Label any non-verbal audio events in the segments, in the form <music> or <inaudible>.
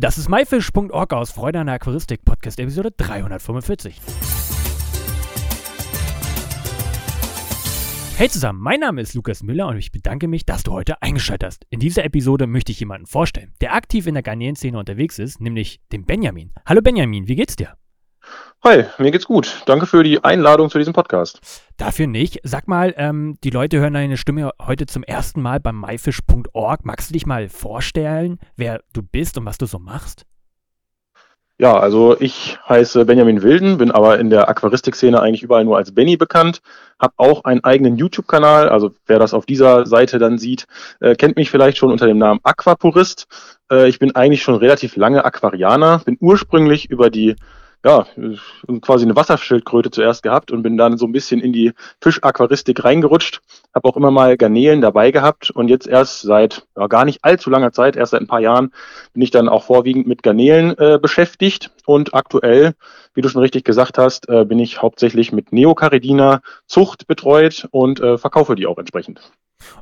Das ist myfish.org aus Freude an der Aquaristik, Podcast Episode 345. Hey zusammen, mein Name ist Lukas Müller und ich bedanke mich, dass du heute eingeschaltet hast. In dieser Episode möchte ich jemanden vorstellen, der aktiv in der Garnelen-Szene unterwegs ist, nämlich den Benjamin. Hallo Benjamin, wie geht's dir? Hi, mir geht's gut. Danke für die Einladung zu diesem Podcast. Dafür nicht. Sag mal, ähm, die Leute hören deine Stimme heute zum ersten Mal beim myfish.org. Magst du dich mal vorstellen, wer du bist und was du so machst? Ja, also ich heiße Benjamin Wilden, bin aber in der Aquaristik-Szene eigentlich überall nur als Benny bekannt, habe auch einen eigenen YouTube-Kanal, also wer das auf dieser Seite dann sieht, äh, kennt mich vielleicht schon unter dem Namen Aquapurist. Äh, ich bin eigentlich schon relativ lange Aquarianer, bin ursprünglich über die ja, quasi eine Wasserschildkröte zuerst gehabt und bin dann so ein bisschen in die Fischaquaristik reingerutscht. Habe auch immer mal Garnelen dabei gehabt und jetzt erst seit ja, gar nicht allzu langer Zeit, erst seit ein paar Jahren, bin ich dann auch vorwiegend mit Garnelen äh, beschäftigt und aktuell, wie du schon richtig gesagt hast, äh, bin ich hauptsächlich mit Neocaridina Zucht betreut und äh, verkaufe die auch entsprechend.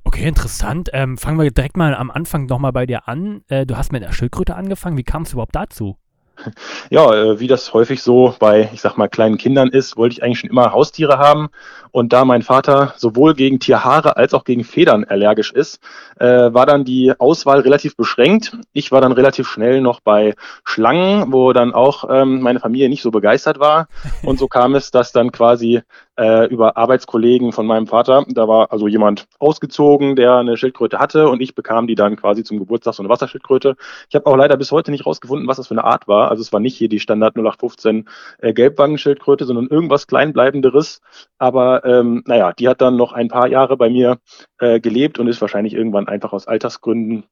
Okay, interessant. Ähm, fangen wir direkt mal am Anfang nochmal bei dir an. Äh, du hast mit der Schildkröte angefangen. Wie kam es überhaupt dazu? <laughs> Ja, äh, wie das häufig so bei, ich sag mal, kleinen Kindern ist, wollte ich eigentlich schon immer Haustiere haben. Und da mein Vater sowohl gegen Tierhaare als auch gegen Federn allergisch ist, äh, war dann die Auswahl relativ beschränkt. Ich war dann relativ schnell noch bei Schlangen, wo dann auch ähm, meine Familie nicht so begeistert war. Und so kam es, dass dann quasi äh, über Arbeitskollegen von meinem Vater. Da war also jemand ausgezogen, der eine Schildkröte hatte und ich bekam die dann quasi zum Geburtstag so eine Wasserschildkröte. Ich habe auch leider bis heute nicht rausgefunden, was das für eine Art war. Also es war nicht hier die Standard 0815 äh, Gelbwangenschildkröte, sondern irgendwas kleinbleibenderes. Aber ähm, naja, die hat dann noch ein paar Jahre bei mir äh, gelebt und ist wahrscheinlich irgendwann einfach aus Altersgründen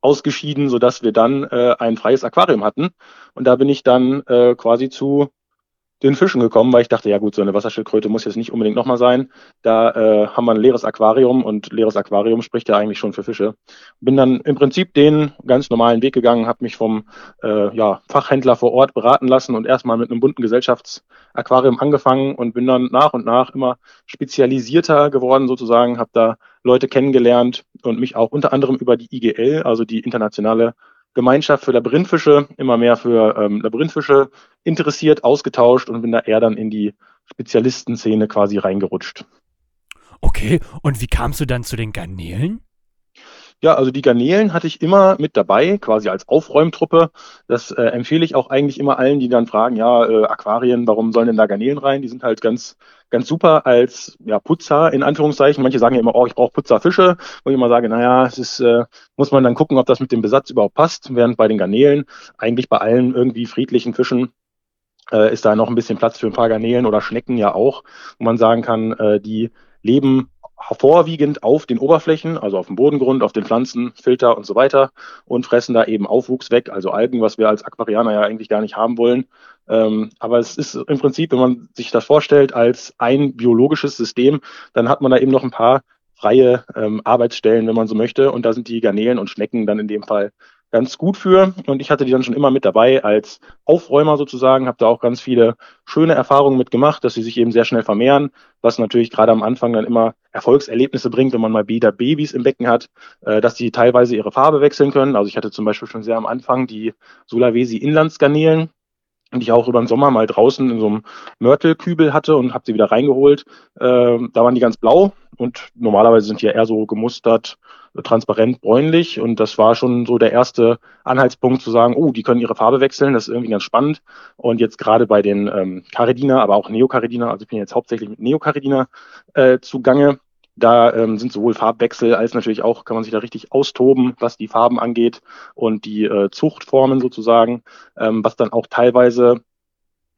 ausgeschieden, sodass wir dann äh, ein freies Aquarium hatten. Und da bin ich dann äh, quasi zu den Fischen gekommen, weil ich dachte, ja gut, so eine Wasserschildkröte muss jetzt nicht unbedingt nochmal sein. Da äh, haben wir ein leeres Aquarium und leeres Aquarium spricht ja eigentlich schon für Fische. Bin dann im Prinzip den ganz normalen Weg gegangen, habe mich vom äh, ja, Fachhändler vor Ort beraten lassen und erstmal mit einem bunten Gesellschaftsaquarium angefangen und bin dann nach und nach immer spezialisierter geworden sozusagen, habe da Leute kennengelernt und mich auch unter anderem über die IGL, also die internationale Gemeinschaft für Labyrinthfische, immer mehr für ähm, Labyrinthfische interessiert, ausgetauscht und bin da eher dann in die Spezialistenszene quasi reingerutscht. Okay, und wie kamst du dann zu den Garnelen? Ja, also die Garnelen hatte ich immer mit dabei, quasi als Aufräumtruppe. Das äh, empfehle ich auch eigentlich immer allen, die dann fragen, ja, äh, Aquarien, warum sollen denn da Garnelen rein? Die sind halt ganz, ganz super als ja, Putzer in Anführungszeichen. Manche sagen ja immer, oh, ich brauche Putzerfische. Wo ich immer sage, naja, es ist, äh, muss man dann gucken, ob das mit dem Besatz überhaupt passt. Während bei den Garnelen eigentlich bei allen irgendwie friedlichen Fischen äh, ist da noch ein bisschen Platz für ein paar Garnelen oder Schnecken ja auch, wo man sagen kann, äh, die leben vorwiegend auf den Oberflächen, also auf dem Bodengrund, auf den Pflanzen, Filter und so weiter und fressen da eben Aufwuchs weg, also Algen, was wir als Aquarianer ja eigentlich gar nicht haben wollen. Ähm, aber es ist im Prinzip, wenn man sich das vorstellt, als ein biologisches System, dann hat man da eben noch ein paar freie ähm, Arbeitsstellen, wenn man so möchte. Und da sind die Garnelen und Schnecken dann in dem Fall ganz gut für. Und ich hatte die dann schon immer mit dabei als Aufräumer sozusagen, habe da auch ganz viele schöne Erfahrungen mitgemacht, dass sie sich eben sehr schnell vermehren, was natürlich gerade am Anfang dann immer Erfolgserlebnisse bringt, wenn man mal wieder Babys im Becken hat, äh, dass die teilweise ihre Farbe wechseln können. Also ich hatte zum Beispiel schon sehr am Anfang die Sulawesi Inlandsgarnelen, die ich auch über den Sommer mal draußen in so einem Mörtelkübel hatte und habe sie wieder reingeholt. Äh, da waren die ganz blau und normalerweise sind die ja eher so gemustert transparent bräunlich und das war schon so der erste Anhaltspunkt zu sagen, oh, die können ihre Farbe wechseln, das ist irgendwie ganz spannend. Und jetzt gerade bei den ähm, Caridina, aber auch Neocaridina, also ich bin jetzt hauptsächlich mit Neocaridina äh, zugange, da ähm, sind sowohl Farbwechsel als natürlich auch, kann man sich da richtig austoben, was die Farben angeht und die äh, Zuchtformen sozusagen, ähm, was dann auch teilweise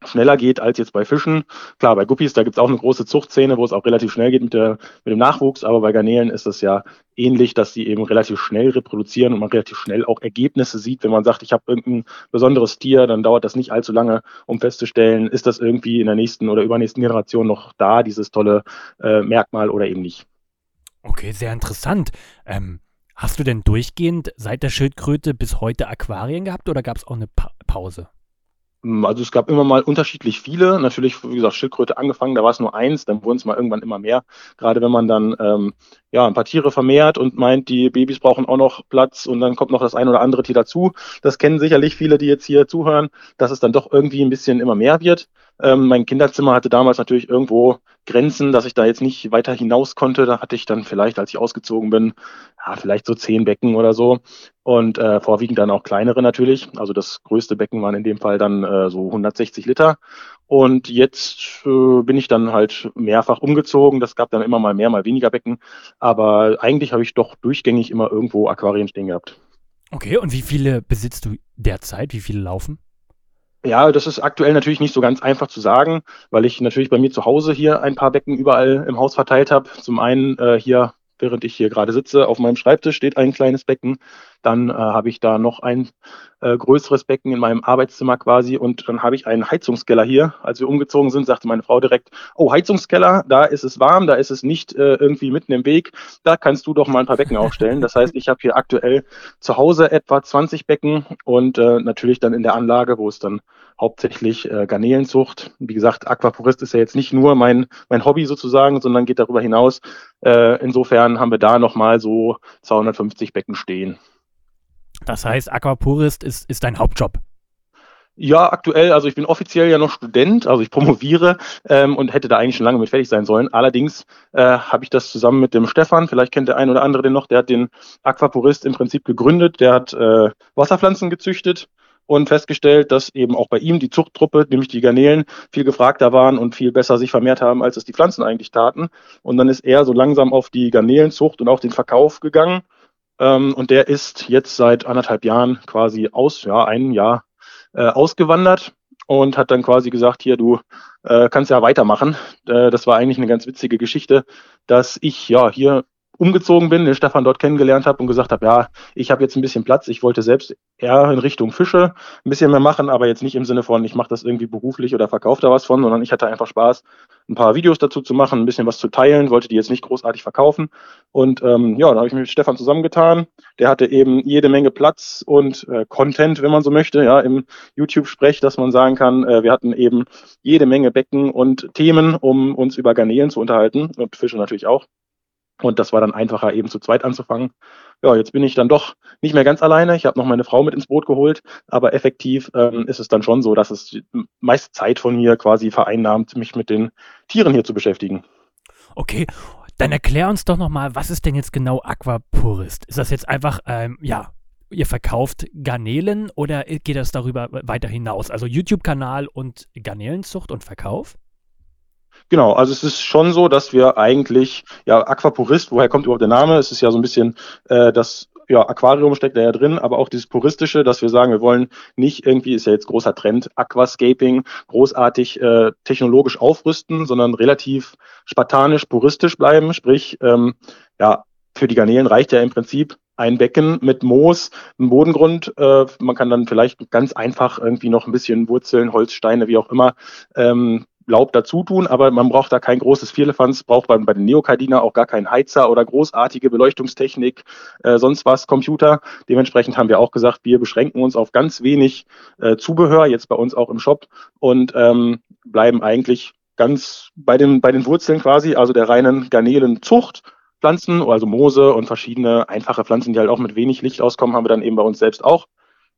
schneller geht als jetzt bei Fischen. Klar, bei Guppies, da gibt es auch eine große Zuchtszene, wo es auch relativ schnell geht mit, der, mit dem Nachwuchs, aber bei Garnelen ist es ja ähnlich, dass sie eben relativ schnell reproduzieren und man relativ schnell auch Ergebnisse sieht. Wenn man sagt, ich habe irgendein besonderes Tier, dann dauert das nicht allzu lange, um festzustellen, ist das irgendwie in der nächsten oder übernächsten Generation noch da, dieses tolle äh, Merkmal oder eben nicht. Okay, sehr interessant. Ähm, hast du denn durchgehend seit der Schildkröte bis heute Aquarien gehabt oder gab es auch eine pa Pause? Hm, also es gab immer mal unterschiedlich viele. Natürlich, wie gesagt, Schildkröte angefangen, da war es nur eins, dann wurden es mal irgendwann immer mehr. Gerade wenn man dann ähm, ja, ein paar Tiere vermehrt und meint, die Babys brauchen auch noch Platz und dann kommt noch das ein oder andere Tier dazu. Das kennen sicherlich viele, die jetzt hier zuhören, dass es dann doch irgendwie ein bisschen immer mehr wird. Ähm, mein Kinderzimmer hatte damals natürlich irgendwo Grenzen, dass ich da jetzt nicht weiter hinaus konnte. Da hatte ich dann vielleicht, als ich ausgezogen bin, ja, vielleicht so zehn Becken oder so. Und äh, vorwiegend dann auch kleinere natürlich. Also das größte Becken waren in dem Fall dann äh, so 160 Liter. Und jetzt äh, bin ich dann halt mehrfach umgezogen. Das gab dann immer mal mehr, mal weniger Becken. Aber eigentlich habe ich doch durchgängig immer irgendwo Aquarien stehen gehabt. Okay, und wie viele besitzt du derzeit? Wie viele laufen? Ja, das ist aktuell natürlich nicht so ganz einfach zu sagen, weil ich natürlich bei mir zu Hause hier ein paar Becken überall im Haus verteilt habe. Zum einen äh, hier während ich hier gerade sitze. Auf meinem Schreibtisch steht ein kleines Becken. Dann äh, habe ich da noch ein äh, größeres Becken in meinem Arbeitszimmer quasi. Und dann habe ich einen Heizungskeller hier. Als wir umgezogen sind, sagte meine Frau direkt, oh, Heizungskeller, da ist es warm, da ist es nicht äh, irgendwie mitten im Weg. Da kannst du doch mal ein paar Becken aufstellen. Das heißt, ich habe hier aktuell zu Hause etwa 20 Becken und äh, natürlich dann in der Anlage, wo es dann hauptsächlich äh, Garnelenzucht. Wie gesagt, Aquapurist ist ja jetzt nicht nur mein, mein Hobby sozusagen, sondern geht darüber hinaus. Äh, insofern haben wir da nochmal so 250 Becken stehen. Das heißt, Aquapurist ist, ist dein Hauptjob. Ja, aktuell, also ich bin offiziell ja noch Student, also ich promoviere ähm, und hätte da eigentlich schon lange mit fertig sein sollen. Allerdings äh, habe ich das zusammen mit dem Stefan, vielleicht kennt der ein oder andere den noch, der hat den Aquapurist im Prinzip gegründet, der hat äh, Wasserpflanzen gezüchtet und festgestellt, dass eben auch bei ihm die Zuchttruppe, nämlich die Garnelen, viel gefragter waren und viel besser sich vermehrt haben, als es die Pflanzen eigentlich taten. Und dann ist er so langsam auf die Garnelenzucht und auch den Verkauf gegangen ähm, und der ist jetzt seit anderthalb Jahren quasi aus, ja, ein Jahr äh, ausgewandert und hat dann quasi gesagt, hier, du äh, kannst ja weitermachen. Äh, das war eigentlich eine ganz witzige Geschichte, dass ich ja hier umgezogen bin, den Stefan dort kennengelernt habe und gesagt habe, ja, ich habe jetzt ein bisschen Platz, ich wollte selbst eher in Richtung Fische ein bisschen mehr machen, aber jetzt nicht im Sinne von, ich mache das irgendwie beruflich oder verkaufe da was von, sondern ich hatte einfach Spaß, ein paar Videos dazu zu machen, ein bisschen was zu teilen, wollte die jetzt nicht großartig verkaufen. Und ähm, ja, da habe ich mich mit Stefan zusammengetan. Der hatte eben jede Menge Platz und äh, Content, wenn man so möchte, ja, im YouTube-Sprech, dass man sagen kann, äh, wir hatten eben jede Menge Becken und Themen, um uns über Garnelen zu unterhalten und Fische natürlich auch. Und das war dann einfacher, eben zu zweit anzufangen. Ja, jetzt bin ich dann doch nicht mehr ganz alleine. Ich habe noch meine Frau mit ins Boot geholt, aber effektiv ähm, ist es dann schon so, dass es die meiste Zeit von mir quasi vereinnahmt, mich mit den Tieren hier zu beschäftigen. Okay, dann erklär uns doch nochmal, was ist denn jetzt genau Aquapurist? Ist das jetzt einfach, ähm, ja, ihr verkauft Garnelen oder geht das darüber weiter hinaus? Also YouTube-Kanal und Garnelenzucht und Verkauf? Genau, also es ist schon so, dass wir eigentlich, ja, Aquapurist, woher kommt überhaupt der Name? Es ist ja so ein bisschen äh, das ja, Aquarium steckt da ja drin, aber auch dieses Puristische, dass wir sagen, wir wollen nicht irgendwie, ist ja jetzt großer Trend, Aquascaping, großartig äh, technologisch aufrüsten, sondern relativ spartanisch, puristisch bleiben. Sprich, ähm, ja, für die Garnelen reicht ja im Prinzip ein Becken mit Moos, ein Bodengrund. Äh, man kann dann vielleicht ganz einfach irgendwie noch ein bisschen Wurzeln, Holzsteine, wie auch immer, ähm, Laub dazu tun, aber man braucht da kein großes Vierlefanz, braucht man bei den Neokardiner auch gar keinen Heizer oder großartige Beleuchtungstechnik, äh, sonst was, Computer. Dementsprechend haben wir auch gesagt, wir beschränken uns auf ganz wenig äh, Zubehör, jetzt bei uns auch im Shop und ähm, bleiben eigentlich ganz bei den, bei den Wurzeln quasi, also der reinen Garnelenzucht. Pflanzen, also Moose und verschiedene einfache Pflanzen, die halt auch mit wenig Licht auskommen, haben wir dann eben bei uns selbst auch.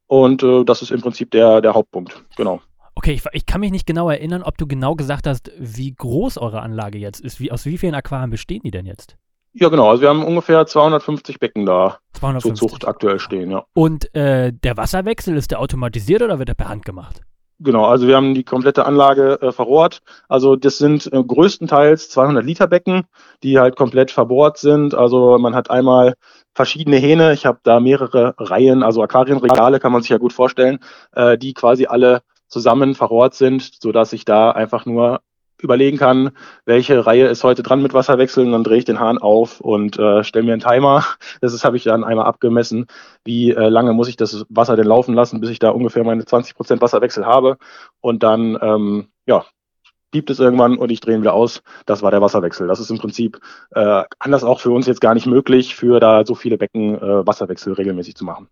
Und äh, das ist im Prinzip der, der Hauptpunkt. Genau. Okay, ich, ich, kann mich nicht genau erinnern, ob du genau gesagt hast, wie groß eure Anlage jetzt ist. Wie, aus wie vielen Aquarien bestehen die denn jetzt? Ja, genau. Also wir haben ungefähr 250 Becken da 250. zur Zucht aktuell stehen, ja. Und äh, der Wasserwechsel, ist der automatisiert oder wird er per Hand gemacht? Genau, also wir haben die komplette Anlage äh, verrohrt. Also das sind äh, größtenteils 200 Liter Becken, die halt komplett verbohrt sind. Also man hat einmal verschiedene Hähne. Ich habe da mehrere Reihen, also Aquarienregale kann man sich ja gut vorstellen, äh, die quasi alle zusammen verrohrt sind, so dass ich da einfach nur überlegen kann, welche Reihe ist heute dran mit Wasserwechseln, dann drehe ich den Hahn auf und äh, stelle mir einen Timer. <laughs> Das habe ich dann einmal abgemessen, wie äh, lange muss ich das Wasser denn laufen lassen, bis ich da ungefähr meine 20 Prozent Wasserwechsel habe. Und dann, ähm, ja, piept es irgendwann und ich drehe ihn wieder aus. Das war der Wasserwechsel. Das ist im Prinzip äh, anders auch für uns jetzt gar nicht möglich, für da so viele Becken äh, Wasserwechsel regelmäßig zu machen.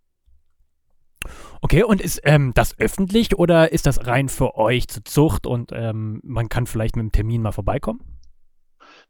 Okay, und ist ähm, das öffentlich oder ist das rein für euch zur Zucht und ähm, man kann vielleicht mit dem Termin mal vorbeikommen?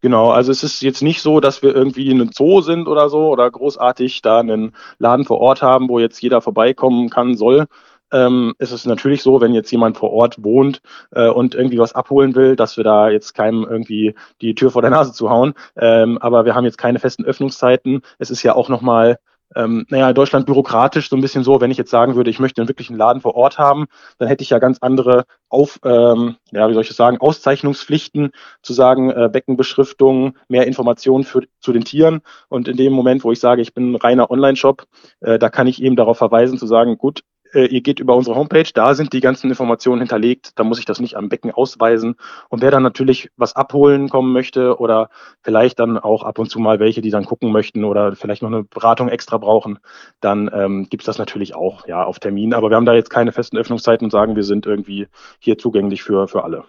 Genau, also es ist jetzt nicht so, dass wir irgendwie in einem Zoo sind oder so oder großartig da einen Laden vor Ort haben, wo jetzt jeder vorbeikommen kann, soll. Ähm, ist natürlich so, wenn jetzt jemand vor Ort wohnt äh, und irgendwie was abholen will, dass wir da jetzt keinem irgendwie die Tür vor der Nase zuhauen. Ähm, aber wir haben jetzt keine festen Öffnungszeiten. Es ist ja auch nochmal ähm, naja, Deutschland bürokratisch so ein bisschen so, wenn ich jetzt sagen würde, ich möchte einen wirklichen Laden vor Ort haben, dann hätte ich ja ganz andere auf, ähm, ja, wie soll ich das sagen, Auszeichnungspflichten, zu sagen, äh, Beckenbeschriftung, mehr Informationen für, zu den Tieren. Und in dem Moment, wo ich sage, ich bin ein reiner Online-Shop, äh, da kann ich eben darauf verweisen, zu sagen, gut, äh, ihr geht über unsere Homepage, da sind die ganzen Informationen hinterlegt, da muss ich das nicht am Becken ausweisen. Und wer dann natürlich was abholen kommen möchte oder vielleicht dann auch ab und zu mal welche, die dann gucken möchten oder vielleicht noch eine Beratung extra brauchen, dann ähm, gibt es das natürlich auch ja auf Termin. Aber wir haben da jetzt keine festen Öffnungszeiten und sagen, wir sind irgendwie hier zugänglich für, für alle.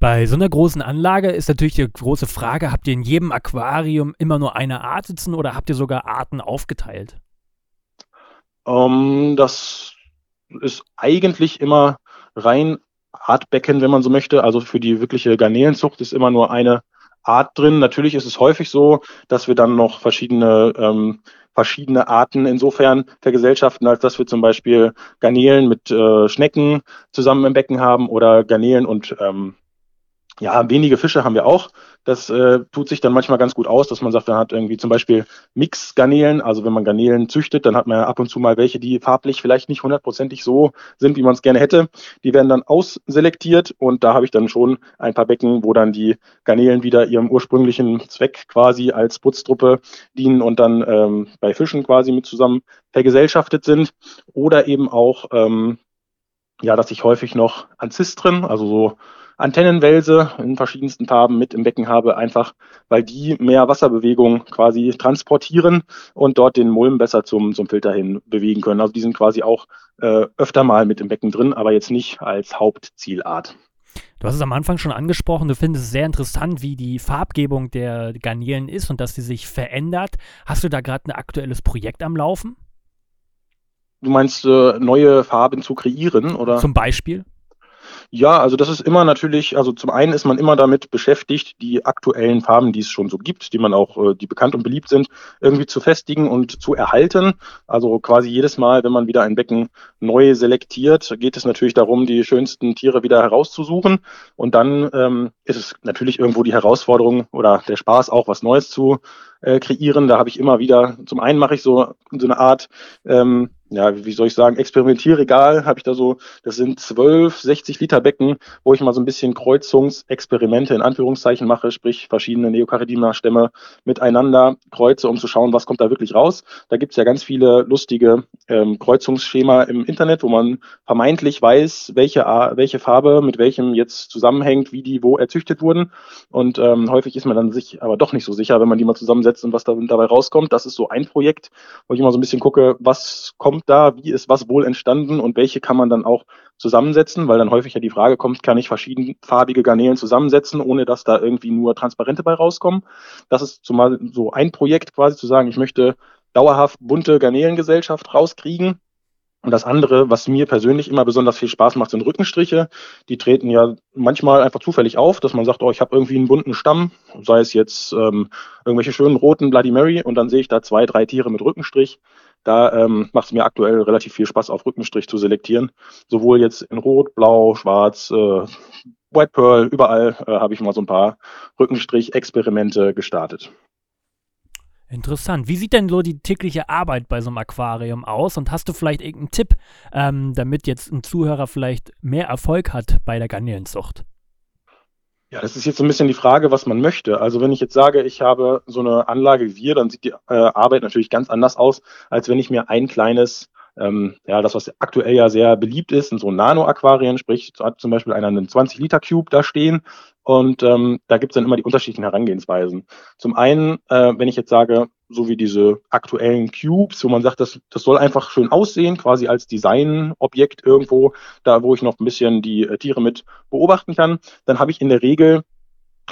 Bei so einer großen Anlage ist natürlich die große Frage, habt ihr in jedem Aquarium immer nur eine Art sitzen oder habt ihr sogar Arten aufgeteilt? Ähm, das ist eigentlich immer rein Artbecken, wenn man so möchte. Also für die wirkliche Garnelenzucht ist immer nur eine Art drin. Natürlich ist es häufig so, dass wir dann noch verschiedene ähm, verschiedene Arten insofern vergesellschaften, als dass wir zum Beispiel Garnelen mit äh, Schnecken zusammen im Becken haben oder Garnelen und ähm, ja, wenige Fische haben wir auch. Das äh, tut sich dann manchmal ganz gut aus, dass man sagt, man hat irgendwie zum Beispiel Mix-Garnelen. Also wenn man Garnelen züchtet, dann hat man ab und zu mal welche, die farblich vielleicht nicht hundertprozentig so sind, wie man es gerne hätte. Die werden dann ausselektiert und da habe ich dann schon ein paar Becken, wo dann die Garnelen wieder ihrem ursprünglichen Zweck quasi als Putztruppe dienen und dann ähm, bei Fischen quasi mit zusammen vergesellschaftet sind. Oder eben auch, ähm, ja, dass ich häufig noch Anzistren, also so Antennenwälse in verschiedensten Farben mit im Becken habe, einfach weil die mehr Wasserbewegung quasi transportieren und dort den Mulm besser zum, zum Filter hin bewegen können. Also die sind quasi auch äh, öfter mal mit im Becken drin, aber jetzt nicht als Hauptzielart. Du hast es am Anfang schon angesprochen, du findest es sehr interessant, wie die Farbgebung der Garnelen ist und dass sie sich verändert. Hast du da gerade ein aktuelles Projekt am Laufen? Du meinst, äh, neue Farben zu kreieren, oder? Zum Beispiel? Ja, also das ist immer natürlich, also zum einen ist man immer damit beschäftigt, die aktuellen Farben, die es schon so gibt, die man auch, äh, die bekannt und beliebt sind, irgendwie zu festigen und zu erhalten. Also quasi jedes Mal, wenn man wieder ein Becken neu selektiert, geht es natürlich darum, die schönsten Tiere wieder herauszusuchen. Und dann ähm, ist es natürlich irgendwo die Herausforderung oder der Spaß, auch was Neues zu äh, kreieren. Da habe ich immer wieder, zum einen mache ich so, so eine Art ähm, ja, wie soll ich sagen, Experimentierregal habe ich da so, das sind 12, 60 Liter Becken, wo ich mal so ein bisschen Kreuzungsexperimente in Anführungszeichen mache, sprich verschiedene Neocaridina-Stämme miteinander kreuze, um zu schauen, was kommt da wirklich raus. Da gibt es ja ganz viele lustige ähm, Kreuzungsschema im Internet, wo man vermeintlich weiß, welche, welche Farbe mit welchem jetzt zusammenhängt, wie die wo erzüchtet wurden. Und ähm, häufig ist man dann sich aber doch nicht so sicher, wenn man die mal zusammensetzt und was da, dabei rauskommt. Das ist so ein Projekt, wo ich immer so ein bisschen gucke, was kommt da, wie ist was wohl entstanden und welche kann man dann auch zusammensetzen, weil dann häufig ja die Frage kommt, kann ich verschiedenfarbige Garnelen zusammensetzen, ohne dass da irgendwie nur Transparente bei rauskommen. Das ist zumal so ein Projekt quasi zu sagen, ich möchte dauerhaft bunte Garnelengesellschaft rauskriegen. Und das andere, was mir persönlich immer besonders viel Spaß macht, sind Rückenstriche. Die treten ja manchmal einfach zufällig auf, dass man sagt, oh, ich habe irgendwie einen bunten Stamm, sei es jetzt ähm, irgendwelche schönen roten Bloody Mary und dann sehe ich da zwei, drei Tiere mit Rückenstrich. Da ähm, macht es mir aktuell relativ viel Spaß, auf Rückenstrich zu selektieren. Sowohl jetzt in Rot, Blau, Schwarz, äh, White Pearl, überall äh, habe ich mal so ein paar Rückenstrich-Experimente gestartet. Interessant. Wie sieht denn so die tägliche Arbeit bei so einem Aquarium aus? Und hast du vielleicht irgendeinen Tipp, ähm, damit jetzt ein Zuhörer vielleicht mehr Erfolg hat bei der Garnelenzucht? Ja, das ist jetzt so ein bisschen die Frage, was man möchte. Also wenn ich jetzt sage, ich habe so eine Anlage wie wir, dann sieht die äh, Arbeit natürlich ganz anders aus, als wenn ich mir ein kleines, ähm, ja, das, was aktuell ja sehr beliebt ist, in so Nano-Aquarien, sprich hat zum Beispiel einer einen 20-Liter-Cube da stehen und ähm, da gibt es dann immer die unterschiedlichen Herangehensweisen. Zum einen, äh, wenn ich jetzt sage, so wie diese aktuellen Cubes, wo man sagt, das, das soll einfach schön aussehen, quasi als Designobjekt irgendwo, da wo ich noch ein bisschen die äh, Tiere mit beobachten kann, dann habe ich in der Regel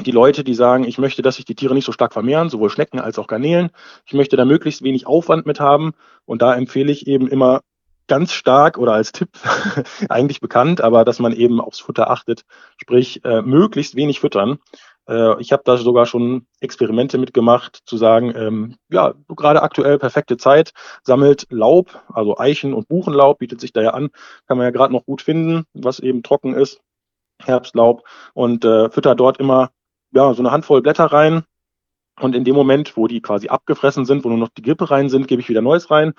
die Leute, die sagen, ich möchte, dass sich die Tiere nicht so stark vermehren, sowohl Schnecken als auch Garnelen. Ich möchte da möglichst wenig Aufwand mit haben. Und da empfehle ich eben immer ganz stark oder als Tipp <laughs> eigentlich bekannt, aber dass man eben aufs Futter achtet, sprich äh, möglichst wenig füttern. Äh, ich habe da sogar schon Experimente mitgemacht, zu sagen, ähm, ja, gerade aktuell perfekte Zeit, sammelt Laub, also Eichen- und Buchenlaub, bietet sich da ja an, kann man ja gerade noch gut finden, was eben trocken ist, Herbstlaub, und äh, füttert dort immer ja, so eine Handvoll Blätter rein, und in dem Moment, wo die quasi abgefressen sind, wo nur noch die Grippe rein sind, gebe ich wieder Neues rein.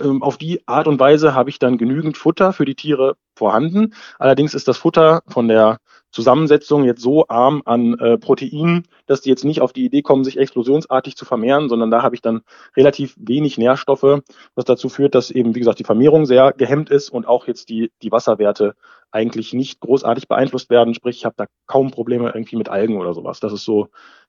Ähm, auf die Art und Weise habe ich dann genügend Futter für die Tiere vorhanden. Allerdings ist das Futter von der Zusammensetzung jetzt so arm an äh, Proteinen, dass die jetzt nicht auf die Idee kommen, sich explosionsartig zu vermehren, sondern da habe ich dann relativ wenig Nährstoffe, was dazu führt, dass eben, wie gesagt, die Vermehrung sehr gehemmt ist und auch jetzt die, die Wasserwerte eigentlich nicht großartig beeinflusst werden. Sprich, ich habe da kaum Probleme irgendwie mit Algen oder sowas. Das ist so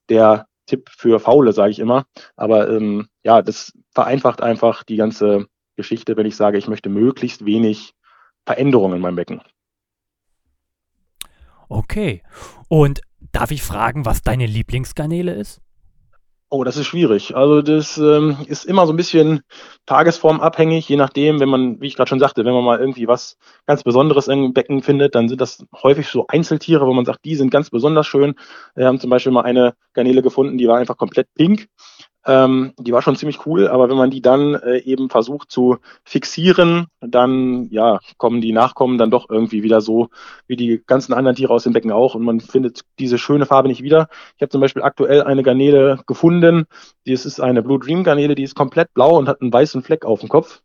der Tipp für Faule, sage ich immer. Aber ähm, ja, das vereinfacht einfach die ganze Geschichte, wenn ich sage, ich möchte möglichst wenig Veränderungen in meinem Becken. Okay. Und darf ich fragen, was deine Lieblingsgarnele ist? Oh, das ist schwierig. Also das ähm, ist immer so ein bisschen tagesformabhängig, je nachdem, wenn man, wie ich gerade schon sagte, wenn man mal irgendwie was ganz Besonderes im Becken findet, dann sind das häufig so Einzeltiere, wo man sagt, die sind ganz besonders schön. Wir haben zum Beispiel mal eine Garnele gefunden, die war einfach komplett pink ähm, die war schon ziemlich cool, aber wenn man die dann äh, eben versucht zu fixieren, dann ja, kommen die Nachkommen dann doch irgendwie wieder so wie die ganzen anderen Tiere aus dem Becken auch und man findet diese schöne Farbe nicht wieder. Ich habe zum Beispiel aktuell eine Garnele gefunden, die ist eine Blue Dream Garnele, die ist komplett blau und hat einen weißen Fleck auf dem Kopf.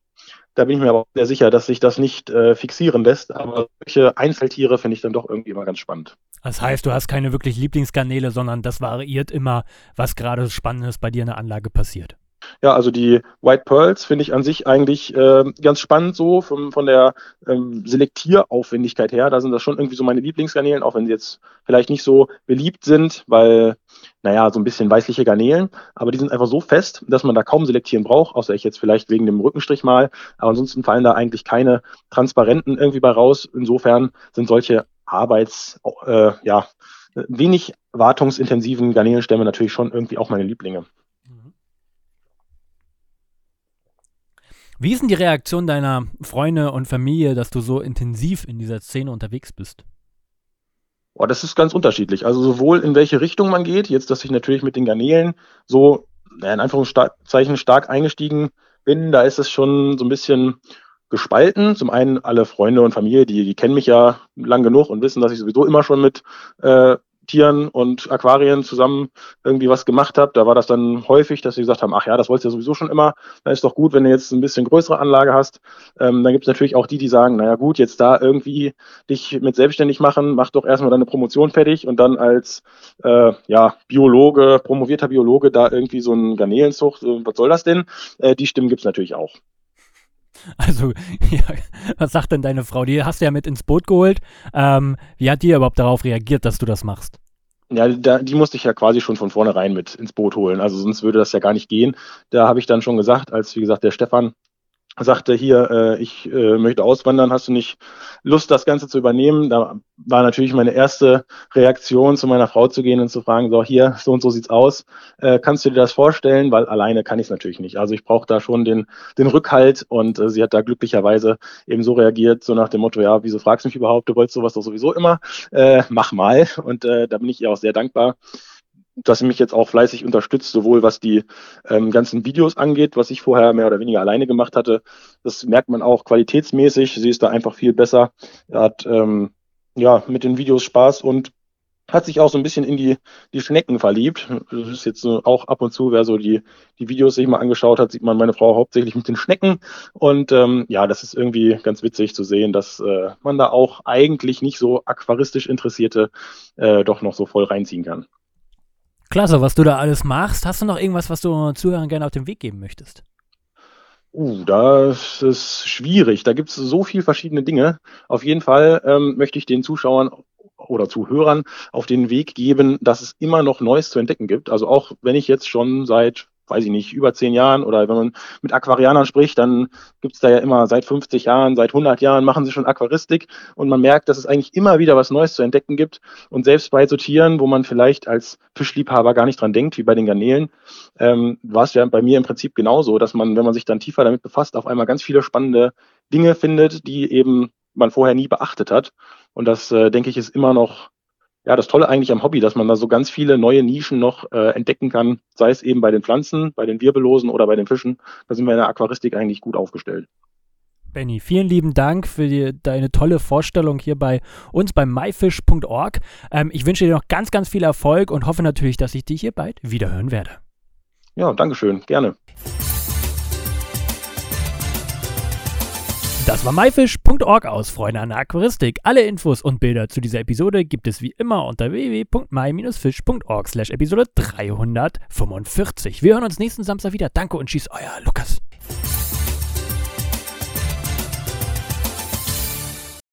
Da bin ich mir aber sehr sicher, dass sich das nicht äh, fixieren lässt. Aber solche Einzeltiere finde ich dann doch irgendwie immer ganz spannend. Das heißt, du hast keine wirklich Lieblingsgarnele, sondern das variiert immer, was gerade Spannendes bei dir in der Anlage passiert. Ja, also die White Pearls finde ich an sich eigentlich äh, ganz spannend so von, von der ähm, Selektieraufwendigkeit her. Da sind das schon irgendwie so meine Lieblingsgarnelen, auch wenn sie jetzt vielleicht nicht so beliebt sind, weil, naja, so ein bisschen weißliche Garnelen, aber die sind einfach so fest, dass man da kaum selektieren braucht, außer ich jetzt vielleicht wegen dem Rückenstrich mal. Aber ansonsten fallen da eigentlich keine transparenten irgendwie bei raus. Insofern sind solche Arbeits, äh, ja, wenig wartungsintensiven Garnelenstämme natürlich schon irgendwie auch meine Lieblinge. Wie ist denn die Reaktion deiner Freunde und Familie, dass du so intensiv in dieser Szene unterwegs bist? Oh, das ist ganz unterschiedlich. Also sowohl in welche Richtung man geht, jetzt, dass ich natürlich mit den Garnelen so in Anführungszeichen stark eingestiegen bin, da ist es schon so ein bisschen gespalten. Zum einen alle Freunde und Familie, die, die kennen mich ja lang genug und wissen, dass ich sowieso immer schon mit äh, Tieren und Aquarien zusammen irgendwie was gemacht habe. Da war das dann häufig, dass sie gesagt haben, ach ja, das wolltest du ja sowieso schon immer. Dann ist doch gut, wenn du jetzt ein bisschen größere Anlage hast. Ähm, dann gibt es natürlich auch die, die sagen, naja gut, jetzt da irgendwie dich mit selbstständig machen, mach doch erstmal deine Promotion fertig und dann als äh, ja, Biologe, promovierter Biologe da irgendwie so ein Garnelenzucht, äh, was soll das denn? Äh, die Stimmen gibt es natürlich auch. <laughs> Also, <laughs> ja, was sagt denn deine Frau? Die hast du ja mit ins Boot geholt. Ähm, wie hat die überhaupt darauf reagiert, dass du das machst? Ja, da, die musste ich ja quasi schon von vornherein mit ins Boot holen. Also sonst würde das ja gar nicht gehen. Da habe ich dann schon gesagt, als wie gesagt der Stefan sagte hier, äh, ich äh, möchte auswandern, hast du nicht Lust, das Ganze zu übernehmen? Da war natürlich meine erste Reaktion, zu meiner Frau zu gehen und zu fragen, so hier, so und so sieht's aus, äh, kannst du dir das vorstellen? Weil alleine kann ich es natürlich nicht. Also ich brauche da schon den, den Rückhalt und äh, sie hat da glücklicherweise eben so reagiert, so nach dem Motto, ja, wieso fragst du mich überhaupt, du wolltest sowas doch sowieso immer, äh, mach mal. Und äh, da bin ich ihr auch sehr dankbar dass sie mich jetzt auch fleißig unterstützt, sowohl was die ähm, ganzen Videos angeht, was ich vorher mehr oder weniger alleine gemacht hatte. Das merkt man auch qualitätsmäßig. Sie ist da einfach viel besser. Er hat ähm, ja mit den Videos Spaß und hat sich auch so ein bisschen in die, die Schnecken verliebt. Das ist jetzt so auch ab und zu, wer so die, die Videos sich mal angeschaut hat, sieht man meine Frau hauptsächlich mit den Schnecken. Und ähm, ja, das ist irgendwie ganz witzig zu sehen, dass äh, man da auch eigentlich nicht so aquaristisch Interessierte äh, doch noch so voll reinziehen kann. Klasse, was du da alles machst. Hast du noch irgendwas, was du Zuhörern gerne auf den Weg geben möchtest? Uh, das ist schwierig. Da gibt es so viele verschiedene Dinge. Auf jeden Fall ähm, möchte ich den Zuschauern oder Zuhörern auf den Weg geben, dass es immer noch Neues zu entdecken gibt. Also auch wenn ich jetzt schon seit weiß ich nicht, über zehn Jahren oder wenn man mit Aquarianern spricht, dann gibt es da ja immer seit 50 Jahren, seit 100 Jahren machen sie schon Aquaristik und man merkt, dass es eigentlich immer wieder was Neues zu entdecken gibt. Und selbst bei so Tieren, wo man vielleicht als Fischliebhaber gar nicht dran denkt, wie bei den Garnelen, ähm, war es ja bei mir im Prinzip genauso, dass man, wenn man sich dann tiefer damit befasst, auf einmal ganz viele spannende Dinge findet, die eben man vorher nie beachtet hat. Und das, äh, denke ich, ist immer noch ja, das Tolle eigentlich am Hobby, dass man da so ganz viele neue Nischen noch äh, entdecken kann, sei es eben bei den Pflanzen, bei den Wirbellosen oder bei den Fischen. Da sind wir in der Aquaristik eigentlich gut aufgestellt. Benny, vielen lieben Dank für die, deine tolle Vorstellung hier bei uns bei myfish.org. Ähm, ich wünsche dir noch ganz, ganz viel Erfolg und hoffe natürlich, dass ich dich hier bald wiederhören werde. Ja, Dankeschön, gerne. Das war myfish.org aus Freunde an der Aquaristik. Alle Infos und Bilder zu dieser Episode gibt es wie immer unter www.my-fish.org slash Episode 345. Wir hören uns nächsten Samstag wieder. Danke und tschüss, euer Lukas.